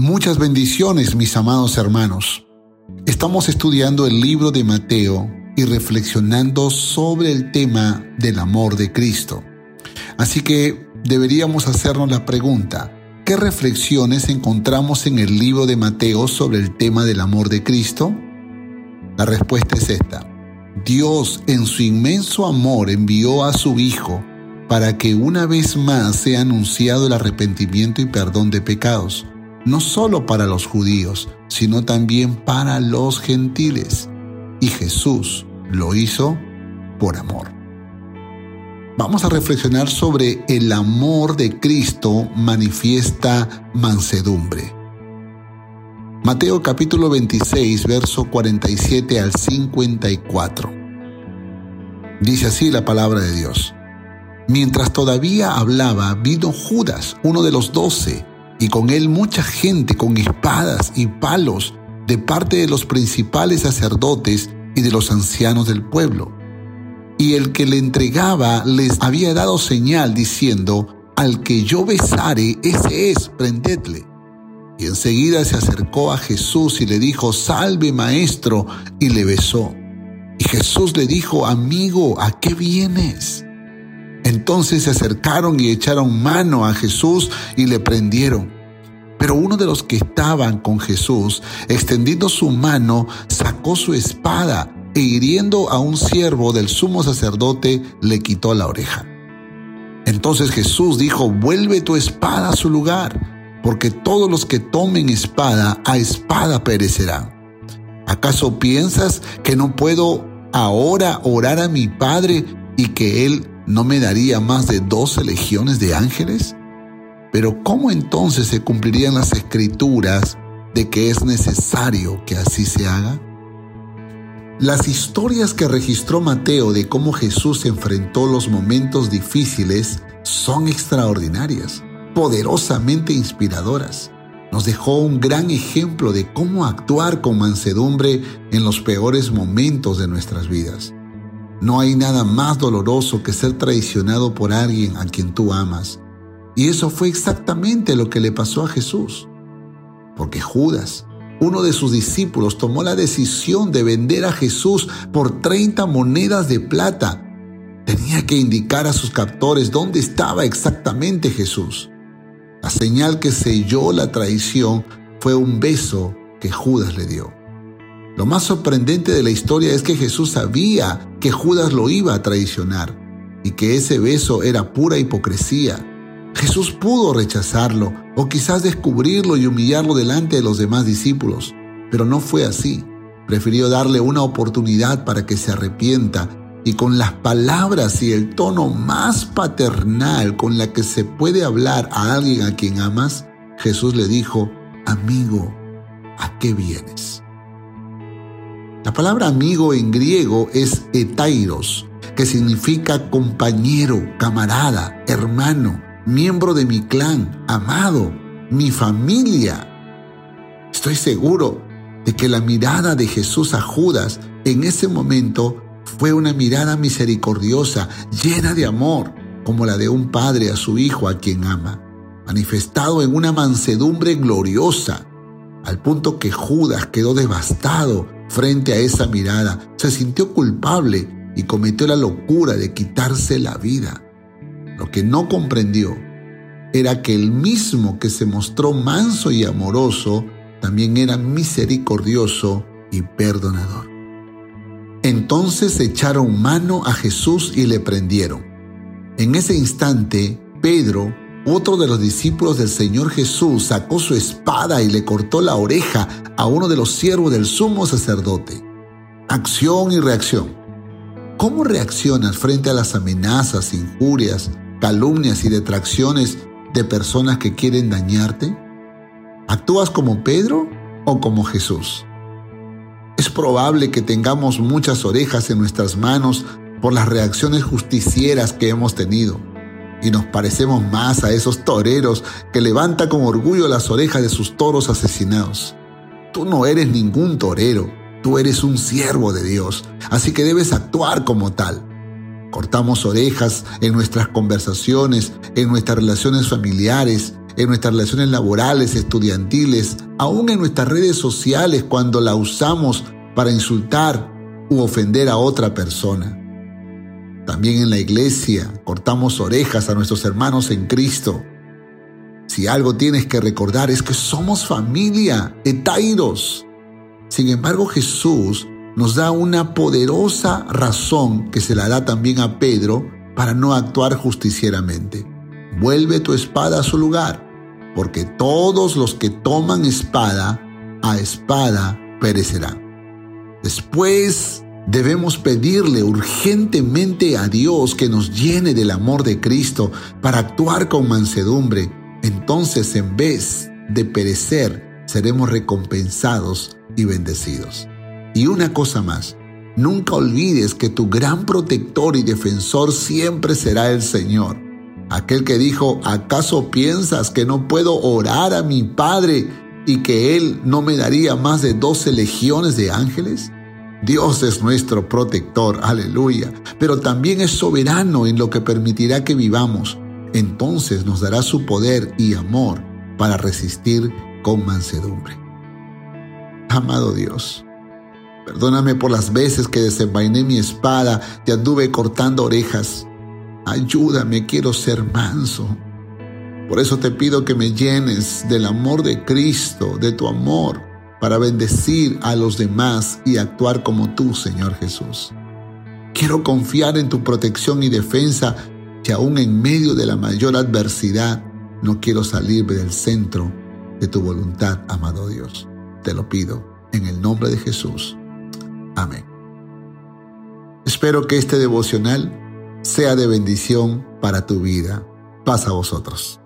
Muchas bendiciones, mis amados hermanos. Estamos estudiando el libro de Mateo y reflexionando sobre el tema del amor de Cristo. Así que deberíamos hacernos la pregunta, ¿qué reflexiones encontramos en el libro de Mateo sobre el tema del amor de Cristo? La respuesta es esta. Dios en su inmenso amor envió a su Hijo para que una vez más sea anunciado el arrepentimiento y perdón de pecados, no solo para los judíos, sino también para los gentiles. Y Jesús lo hizo por amor. Vamos a reflexionar sobre el amor de Cristo manifiesta mansedumbre. Mateo capítulo 26, verso 47 al 54. Dice así la palabra de Dios. Mientras todavía hablaba, vino Judas, uno de los doce, y con él mucha gente con espadas y palos de parte de los principales sacerdotes y de los ancianos del pueblo. Y el que le entregaba les había dado señal diciendo, al que yo besare, ese es, prendedle. Y enseguida se acercó a Jesús y le dijo, salve maestro, y le besó. Y Jesús le dijo, amigo, ¿a qué vienes? Entonces se acercaron y echaron mano a Jesús y le prendieron. Pero uno de los que estaban con Jesús, extendiendo su mano, sacó su espada e hiriendo a un siervo del sumo sacerdote, le quitó la oreja. Entonces Jesús dijo, vuelve tu espada a su lugar, porque todos los que tomen espada, a espada perecerán. ¿Acaso piensas que no puedo ahora orar a mi Padre y que Él ¿no me daría más de doce legiones de ángeles? Pero ¿cómo entonces se cumplirían las escrituras de que es necesario que así se haga? Las historias que registró Mateo de cómo Jesús enfrentó los momentos difíciles son extraordinarias, poderosamente inspiradoras. Nos dejó un gran ejemplo de cómo actuar con mansedumbre en los peores momentos de nuestras vidas. No hay nada más doloroso que ser traicionado por alguien a quien tú amas. Y eso fue exactamente lo que le pasó a Jesús. Porque Judas, uno de sus discípulos, tomó la decisión de vender a Jesús por 30 monedas de plata. Tenía que indicar a sus captores dónde estaba exactamente Jesús. La señal que selló la traición fue un beso que Judas le dio. Lo más sorprendente de la historia es que Jesús sabía que Judas lo iba a traicionar y que ese beso era pura hipocresía. Jesús pudo rechazarlo o quizás descubrirlo y humillarlo delante de los demás discípulos, pero no fue así. Prefirió darle una oportunidad para que se arrepienta y con las palabras y el tono más paternal con la que se puede hablar a alguien a quien amas, Jesús le dijo, amigo, ¿a qué vienes? La palabra amigo en griego es etairos, que significa compañero, camarada, hermano, miembro de mi clan, amado, mi familia. Estoy seguro de que la mirada de Jesús a Judas en ese momento fue una mirada misericordiosa, llena de amor, como la de un padre a su hijo a quien ama, manifestado en una mansedumbre gloriosa, al punto que Judas quedó devastado frente a esa mirada, se sintió culpable y cometió la locura de quitarse la vida. Lo que no comprendió era que el mismo que se mostró manso y amoroso, también era misericordioso y perdonador. Entonces echaron mano a Jesús y le prendieron. En ese instante, Pedro otro de los discípulos del Señor Jesús sacó su espada y le cortó la oreja a uno de los siervos del sumo sacerdote. Acción y reacción. ¿Cómo reaccionas frente a las amenazas, injurias, calumnias y detracciones de personas que quieren dañarte? ¿Actúas como Pedro o como Jesús? Es probable que tengamos muchas orejas en nuestras manos por las reacciones justicieras que hemos tenido y nos parecemos más a esos toreros que levantan con orgullo las orejas de sus toros asesinados. Tú no eres ningún torero, tú eres un siervo de Dios, así que debes actuar como tal. Cortamos orejas en nuestras conversaciones, en nuestras relaciones familiares, en nuestras relaciones laborales, estudiantiles, aún en nuestras redes sociales cuando la usamos para insultar u ofender a otra persona. También en la iglesia cortamos orejas a nuestros hermanos en Cristo. Si algo tienes que recordar es que somos familia, etairos. Sin embargo, Jesús nos da una poderosa razón que se la da también a Pedro para no actuar justicieramente. Vuelve tu espada a su lugar, porque todos los que toman espada, a espada perecerán. Después debemos pedirle urgentemente a Dios que nos llene del amor de Cristo para actuar con mansedumbre. Entonces, en vez de perecer, seremos recompensados y bendecidos. Y una cosa más, nunca olvides que tu gran protector y defensor siempre será el Señor. Aquel que dijo, ¿acaso piensas que no puedo orar a mi Padre y que Él no me daría más de doce legiones de ángeles? Dios es nuestro protector, aleluya, pero también es soberano en lo que permitirá que vivamos. Entonces nos dará su poder y amor para resistir con mansedumbre. Amado Dios, perdóname por las veces que desenvainé mi espada y anduve cortando orejas. Ayúdame, quiero ser manso. Por eso te pido que me llenes del amor de Cristo, de tu amor, para bendecir a los demás y actuar como tú, Señor Jesús. Quiero confiar en tu protección y defensa que aún en medio de la mayor adversidad no quiero salirme del centro de tu voluntad, amado Dios. Te lo pido en el nombre de Jesús. Amén. Espero que este devocional sea de bendición para tu vida. Pasa a vosotros.